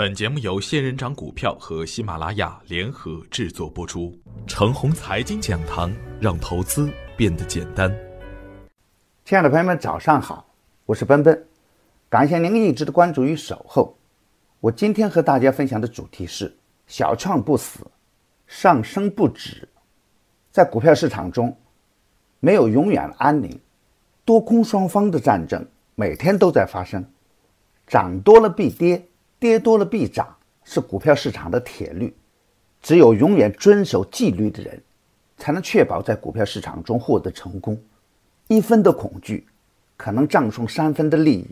本节目由仙人掌股票和喜马拉雅联合制作播出。程红财经讲堂，让投资变得简单。亲爱的朋友们，早上好，我是奔奔，感谢您一直的关注与守候。我今天和大家分享的主题是：小创不死，上升不止。在股票市场中，没有永远安宁，多空双方的战争每天都在发生，涨多了必跌。跌多了必涨，是股票市场的铁律。只有永远遵守纪律的人，才能确保在股票市场中获得成功。一分的恐惧，可能葬送三分的利益，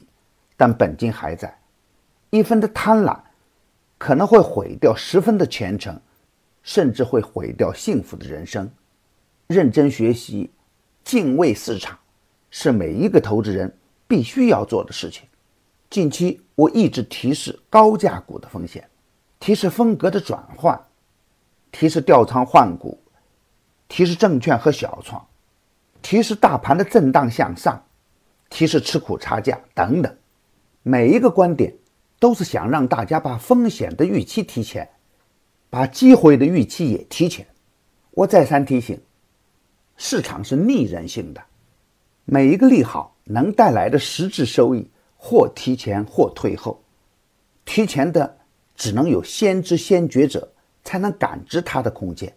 但本金还在；一分的贪婪，可能会毁掉十分的前程，甚至会毁掉幸福的人生。认真学习，敬畏市场，是每一个投资人必须要做的事情。近期我一直提示高价股的风险，提示风格的转换，提示调仓换股，提示证券和小创，提示大盘的震荡向上，提示吃苦差价等等。每一个观点都是想让大家把风险的预期提前，把机会的预期也提前。我再三提醒，市场是逆人性的，每一个利好能带来的实质收益。或提前或退后，提前的只能有先知先觉者才能感知它的空间，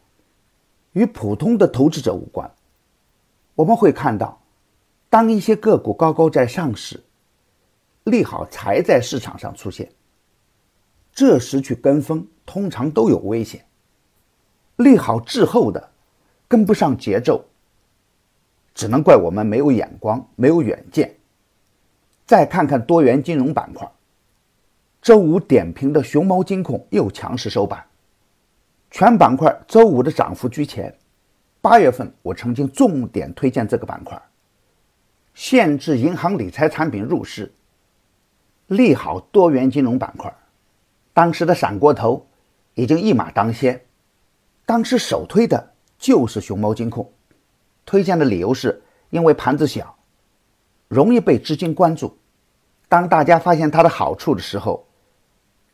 与普通的投资者无关。我们会看到，当一些个股高高在上时，利好才在市场上出现，这时去跟风通常都有危险。利好滞后的，跟不上节奏，只能怪我们没有眼光，没有远见。再看看多元金融板块，周五点评的熊猫金控又强势收板，全板块周五的涨幅居前。八月份我曾经重点推荐这个板块，限制银行理财产品入市，利好多元金融板块。当时的闪过头已经一马当先，当时首推的就是熊猫金控，推荐的理由是因为盘子小，容易被资金关注。当大家发现它的好处的时候，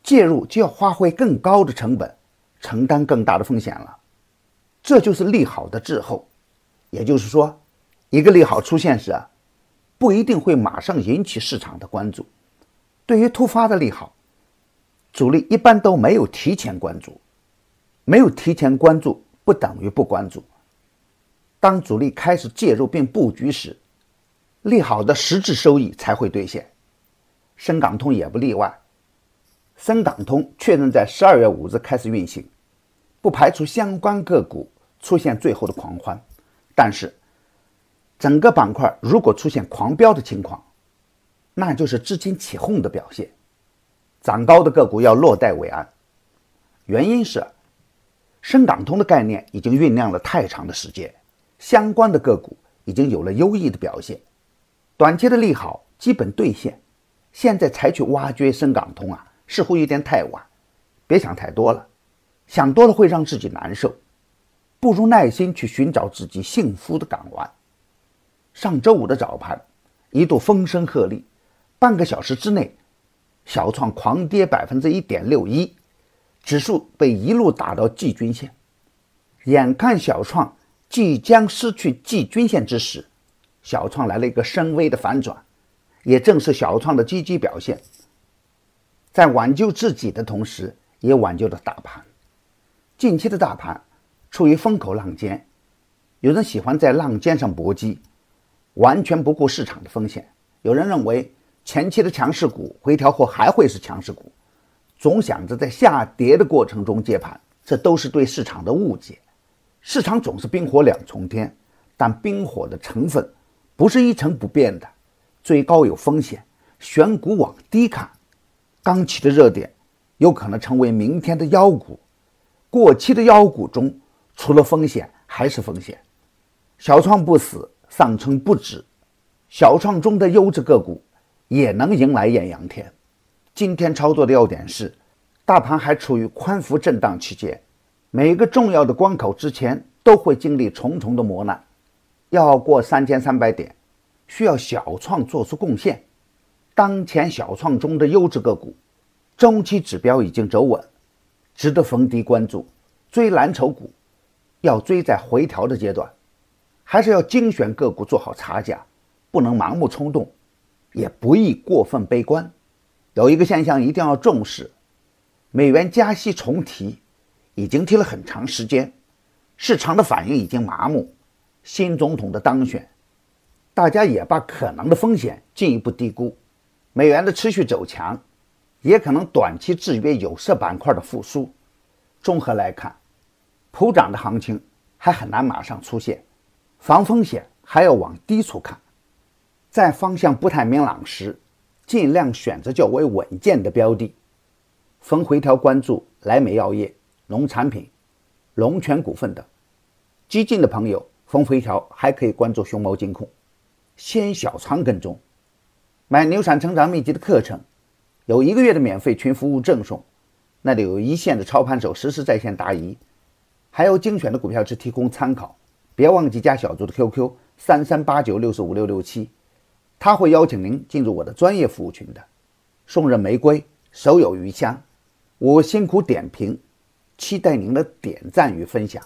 介入就要花费更高的成本，承担更大的风险了。这就是利好的滞后。也就是说，一个利好出现时啊，不一定会马上引起市场的关注。对于突发的利好，主力一般都没有提前关注。没有提前关注不等于不关注。当主力开始介入并布局时，利好的实质收益才会兑现。深港通也不例外。深港通确认在十二月五日开始运行，不排除相关个股出现最后的狂欢。但是，整个板块如果出现狂飙的情况，那就是资金起哄的表现。涨高的个股要落袋为安。原因是，深港通的概念已经酝酿了太长的时间，相关的个股已经有了优异的表现，短期的利好基本兑现。现在采取挖掘深港通啊，似乎有点太晚。别想太多了，想多了会让自己难受。不如耐心去寻找自己幸福的港湾。上周五的早盘一度风声鹤唳，半个小时之内，小创狂跌百分之一点六一，指数被一路打到季均线。眼看小创即将失去季均线之时，小创来了一个深 V 的反转。也正是小创的积极表现，在挽救自己的同时，也挽救了大盘。近期的大盘处于风口浪尖，有人喜欢在浪尖上搏击，完全不顾市场的风险；有人认为前期的强势股回调后还会是强势股，总想着在下跌的过程中接盘，这都是对市场的误解。市场总是冰火两重天，但冰火的成分不是一成不变的。追高有风险，选股往低看，刚起的热点有可能成为明天的妖股。过期的妖股中，除了风险还是风险。小创不死，上称不止。小创中的优质个股也能迎来艳阳天。今天操作的要点是，大盘还处于宽幅震荡期间，每个重要的关口之前都会经历重重的磨难，要过三千三百点。需要小创做出贡献。当前小创中的优质个股，中期指标已经走稳，值得逢低关注。追蓝筹股，要追在回调的阶段，还是要精选个股做好差价，不能盲目冲动，也不宜过分悲观。有一个现象一定要重视：美元加息重提，已经提了很长时间，市场的反应已经麻木。新总统的当选，大家也把可能的风险进一步低估。美元的持续走强，也可能短期制约有色板块的复苏。综合来看，普涨的行情还很难马上出现，防风险还要往低处看。在方向不太明朗时，尽量选择较为稳健的标的，逢回调关注莱美药业、农产品、龙泉股份等。激进的朋友逢回调还可以关注熊猫金控，先小仓跟踪。买牛产成长秘籍的课程，有一个月的免费群服务赠送，那里有一线的操盘手实时在线答疑，还有精选的股票只提供参考。别忘记加小组的 QQ 三三八九六四五六六七。他会邀请您进入我的专业服务群的，送人玫瑰，手有余香。我辛苦点评，期待您的点赞与分享。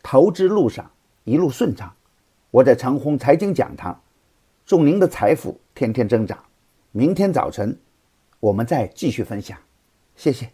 投资路上一路顺畅，我在长虹财经讲堂，祝您的财富天天增长。明天早晨，我们再继续分享，谢谢。